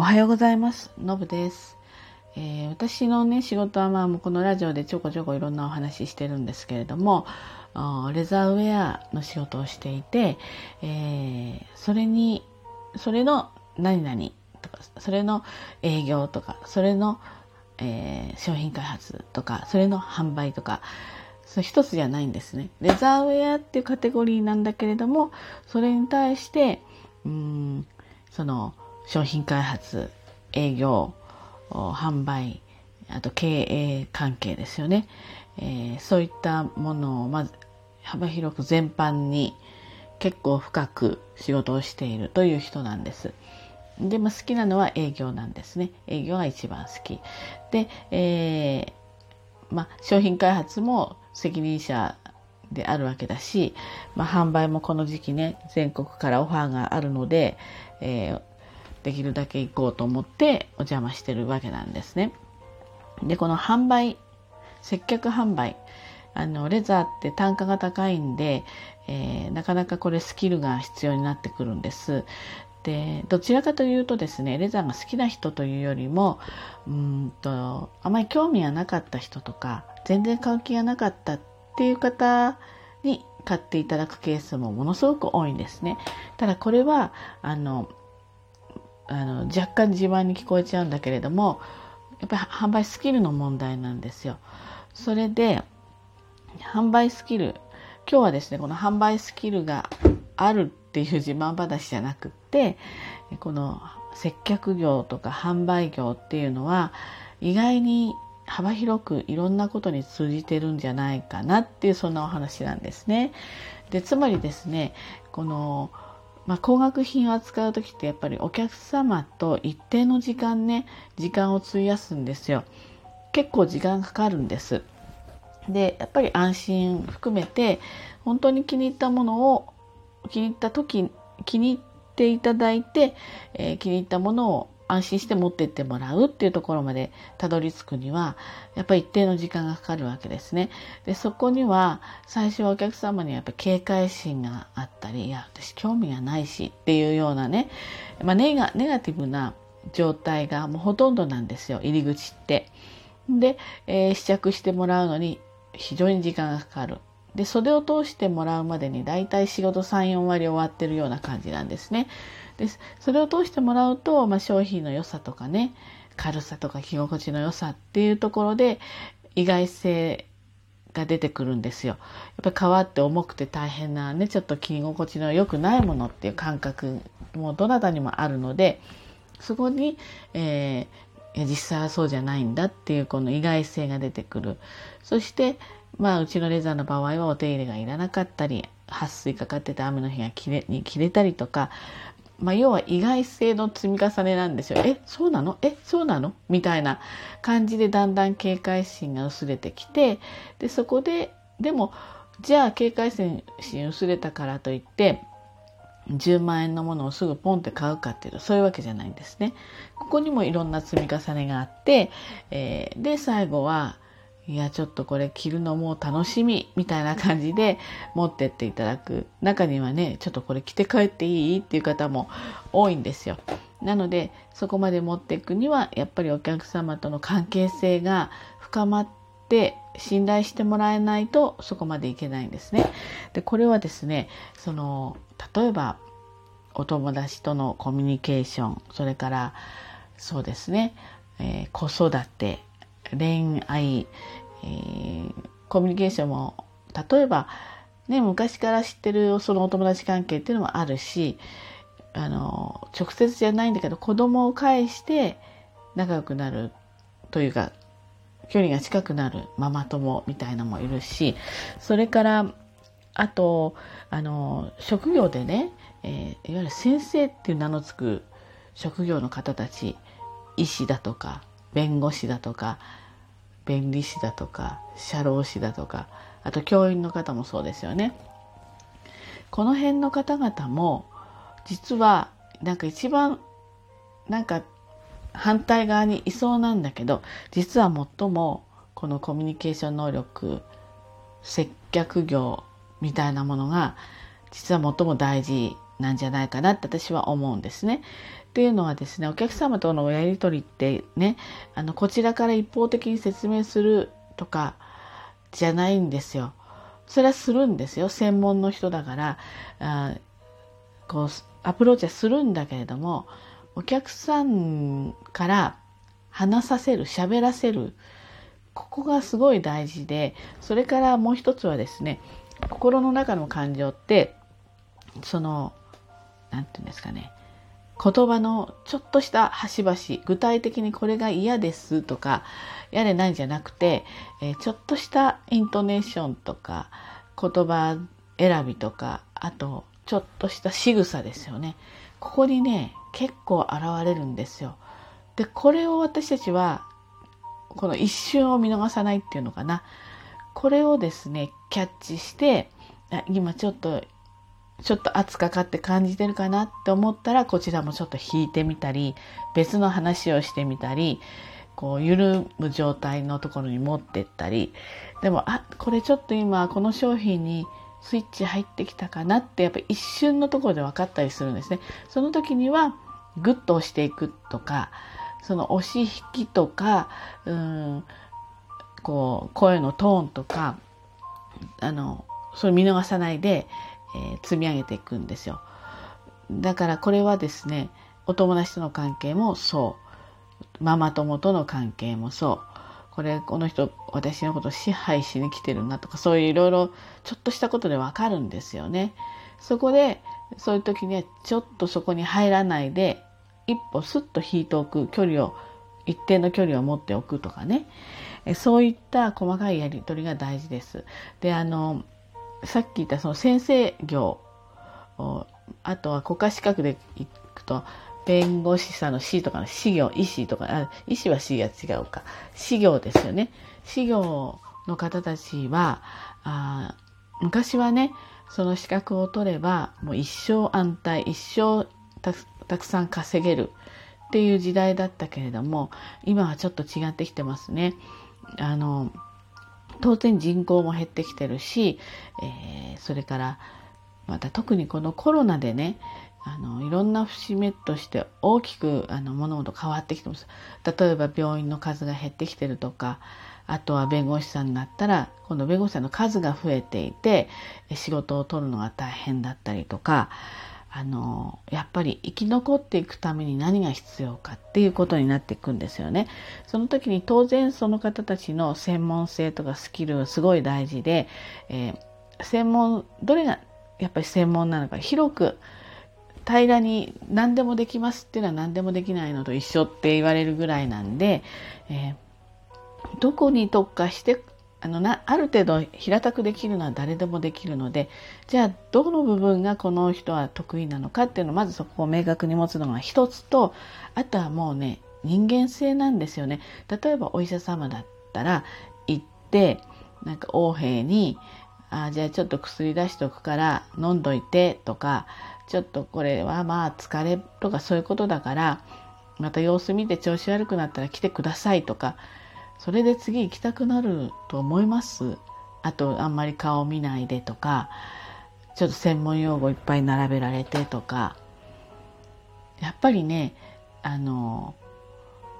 おはようございます。のぶです。えー、私のね、仕事はまあ、もうこのラジオでちょこちょこいろんなお話ししてるんですけれども、レザーウェアの仕事をしていて、えー、それに、それの何々とか、それの営業とか、それの、えー、商品開発とか、それの販売とか、そ一つじゃないんですね。レザーウェアっていうカテゴリーなんだけれども、それに対して、うん、その、商品開発、営業、販売、あと経営関係ですよね。えー、そういったものをまず幅広く全般に結構深く仕事をしているという人なんです。で、まあ、好きなのは営業なんですね。営業が一番好き。で、えー、まあ、商品開発も責任者であるわけだし、まあ、販売もこの時期ね、全国からオファーがあるので、えー、できるだけ行こうと思ってお邪魔してるわけなんですね。で、この販売、接客販売、あの、レザーって単価が高いんで、えー、なかなかこれスキルが必要になってくるんです。で、どちらかというとですね、レザーが好きな人というよりも、うんと、あまり興味がなかった人とか、全然買う気がなかったっていう方に買っていただくケースもものすごく多いんですね。ただこれは、あの、あの若干自慢に聞こえちゃうんだけれどもやっぱり販売スキルの問題なんですよ。それで販売スキル今日はですねこの販売スキルがあるっていう自慢話じゃなくってこの接客業とか販売業っていうのは意外に幅広くいろんなことに通じてるんじゃないかなっていうそんなお話なんですね。でつまりですねこのまあ、高額品を扱う時ってやっぱりお客様と一定の時間ね時間を費やすんですよ。結構時間かかるんです。でやっぱり安心含めて本当に気に入ったものを気に入った時気に入っていただいて、えー、気に入ったものを安心して持ってってもらうっていうところまでたどり着くには、やっぱり一定の時間がかかるわけですね。で、そこには、最初はお客様にやっぱ警戒心があったり、いや、私興味がないしっていうようなね、まあ、ネガネガティブな状態がもうほとんどなんですよ、入り口って。で、えー、試着してもらうのに非常に時間がかかる。で、袖を通してもらうまでに大体仕事3、4割終わってるような感じなんですね。でそれを通してもらうと、まあ、商品の良さとかね軽さとか着心地の良さっていうところで意外性が出てくるんですよ。やっぱり皮って重くて大変なねちょっと着心地の良くないものっていう感覚もどなたにもあるのでそこに、えー、実際はそうじゃないんだっていうこの意外性が出てくる。そしてまあうちのレザーの場合はお手入れがいらなかったり撥水かかってて雨の日が切れに切れたりとかまあ、要は意外性の積み重ねなんですよ。え、そうなの？え、そうなの？みたいな感じでだんだん警戒心が薄れてきて、で、そこで、でも、じゃあ警戒心薄れたからといって、10万円のものをすぐポンって買うかっていうとそういうわけじゃないんですね。ここにもいろんな積み重ねがあって、えー、で最後はいや、ちょっとこれ着るのも楽しみみたいな感じで 持ってっていただく。中にはね、ちょっとこれ着て帰っていいっていう方も多いんですよ。なので、そこまで持っていくには、やっぱりお客様との関係性が深まって信頼してもらえないとそこまでいけないんですね。で、これはですね、その、例えば、お友達とのコミュニケーション、それから、そうですね、えー、子育て、恋愛、えー、コミュニケーションも例えば、ね、昔から知ってるそのお友達関係っていうのもあるしあの直接じゃないんだけど子供を介して仲良くなるというか距離が近くなるママ友みたいのもいるしそれからあとあの職業でね、えー、いわゆる先生っていう名の付く職業の方たち医師だとか弁護士だとか弁理士だとか社労士だとかあと教員の方もそうですよね。この辺の方々も実はなんか一番なんか反対側にいそうなんだけど実は最もこのコミュニケーション能力接客業みたいなものが実は最も大事なんじゃないかなって私は思うんですね。っていうのはですねお客様とのやり取りってねあのこちらから一方的に説明するとかじゃないんですよ。それはするんですよ専門の人だからあこうアプローチはするんだけれどもお客さんから話させる喋らせるここがすごい大事でそれからもう一つはですね心の中の感情ってその何て言うんですかね。言葉のちょっとした端々具体的にこれが嫌ですとかやれないんじゃなくて、えー、ちょっとしたイントネーションとか言葉選びとかあとちょっとした仕草ですよね。ここにね結構現れるんですよ。でこれを私たちはこの一瞬を見逃さないっていうのかな。これをですねキャッチして今ちょっとちょっと圧かかって感じてるかなって思ったらこちらもちょっと引いてみたり別の話をしてみたりこう緩む状態のところに持ってったりでもあこれちょっと今この商品にスイッチ入ってきたかなってやっぱり一瞬のところで分かったりするんですね。その時にはグッと押していくとかその押し引きとかうんこう声のトーンとかあのそれ見逃さないで、えー、積み上げていくんですよ。だからこれはですねお友達との関係もそうママ友との関係もそうこれこの人私のこと支配しに来てるなとかそういういろいろちょっとしたことでわかるんですよね。そこでそういう時にはちょっとそこに入らないで一歩スッと引いておく距離を一定の距離を持っておくとかねそういった細かいやり取りが大事です。であのさっき言ったその先生業あとは国家資格でいくと弁護士さんの C とかの私業医師とかあ医師は C が違うか私業ですよね。私業の方たちはあ昔はねその資格を取ればもう一生安泰一生たくさん稼げるっていう時代だったけれども今はちょっと違ってきてますね。あの当然人口も減ってきてるし、えー、それからまた特にこのコロナでねあのいろんな節目として大きくあの物事変わってきてます。例えば病院の数が減ってきてるとかあとは弁護士さんになったら今度弁護士さんの数が増えていて仕事を取るのが大変だったりとかあのやっぱり生き残っていくために何が必要かっていうことになっていくんですよね。その時に当然その方たちの専門性とかスキルはすごい大事で、えー、専門どれがやっぱり専門なのか広く平らに何でもできますっていうのは何でもできないのと一緒って言われるぐらいなんで、えー、どこに特化してあのなある程度平たくできるのは誰でもできるのでじゃあどの部分がこの人は得意なのかっていうのをまずそこを明確に持つのが一つとあとはもうね人間性なんですよね。例えばお医者様だったら行ってなんか横柄にあじゃあちょっと薬出しとくから飲んどいてとかちょっとこれはまあ疲れとかそういうことだからまた様子見て調子悪くなったら来てくださいとかそれで次行きたくなると思います。あとあんまり顔見ないでとかちょっと専門用語いっぱい並べられてとか。やっぱりねあの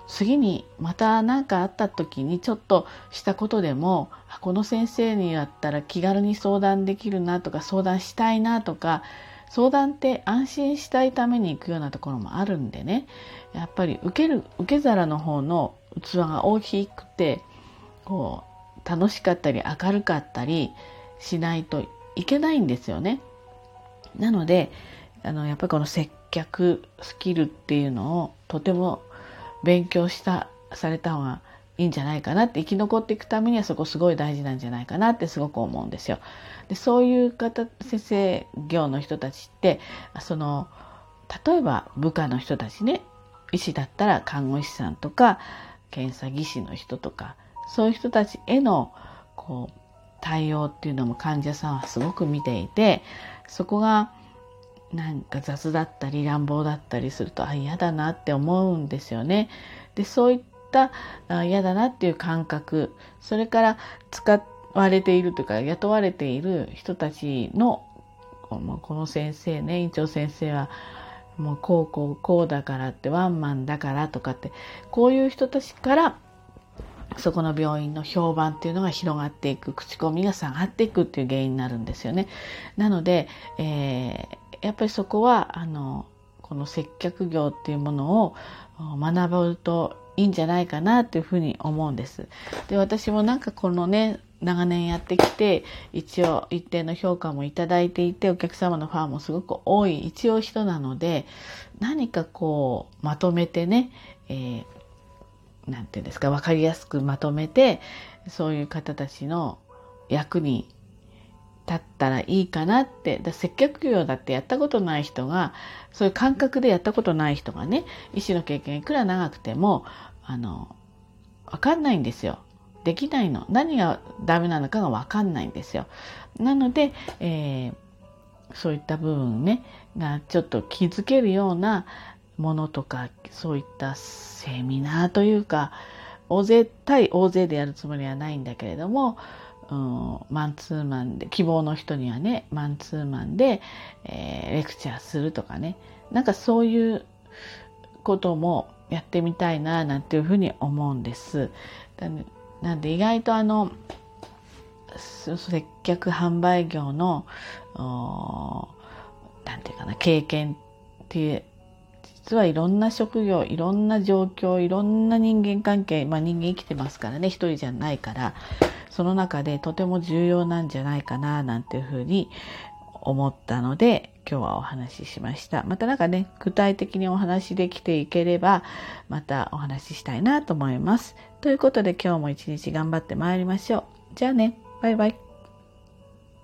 次にまた何かあった時にちょっとしたことでもこの先生にやったら気軽に相談できるなとか相談したいなとか相談って安心したいために行くようなところもあるんでね。やっぱり受ける受け皿の方の器が大きくてこう楽しかったり明るかったりしないといけないんですよね。なのであのやっぱりこの接客スキルっていうのをとても勉強したされた方がいいんじゃないかなって生き残っていくためにはそこすごい大事なんじゃないかなってすごく思うんですよ。でそういう方先生業の人たちってその例えば部下の人たちね医師だったら看護師さんとか検査技師の人とかそういう人たちへのこう対応っていうのも患者さんはすごく見ていてそこがなんか雑だったり乱暴だったりするとあ嫌だなって思うんですよね。でそういった嫌だなっていう感覚それから使われているというか雇われている人たちのこのこの先生ね院長先生はもうこうこうこうだからってワンマンだからとかってこういう人たちからそこの病院の評判っていうのが広がっていく口コミが下がっていくっていう原因になるんですよね。なので、えー、やっぱりそこはあのこの接客業っていうものを学ぶといいんじゃないかなっていうふうに思うんです。で私もなんかこのね長年やってきて一応一定の評価もいただいていてお客様のファンもすごく多い一応人なので何かこうまとめてね、えー、なんていうんですか分かりやすくまとめてそういう方たちの役に立ったらいいかなってだ接客業だってやったことない人がそういう感覚でやったことない人がね医師の経験いくら長くてもあの分かんないんですよ。できないの。何がダメなのかがわかんないんですよ。なので、えー、そういった部分ね、がちょっと気づけるようなものとか、そういったセミナーというか、大勢対大勢でやるつもりはないんだけれども、うん、マンツーマンで、希望の人にはね、マンツーマンで、えー、レクチャーするとかね、なんかそういうこともやってみたいな、なんていうふうに思うんです。なんで意外とあの接客販売業のなんていうかな経験っていう実はいろんな職業いろんな状況いろんな人間関係まあ人間生きてますからね一人じゃないからその中でとても重要なんじゃないかななんていうふうに思ったので今日はお話ししました。またなんかね、具体的にお話しできていければ、またお話ししたいなと思います。ということで今日も一日頑張ってまいりましょう。じゃあね、バイバイ。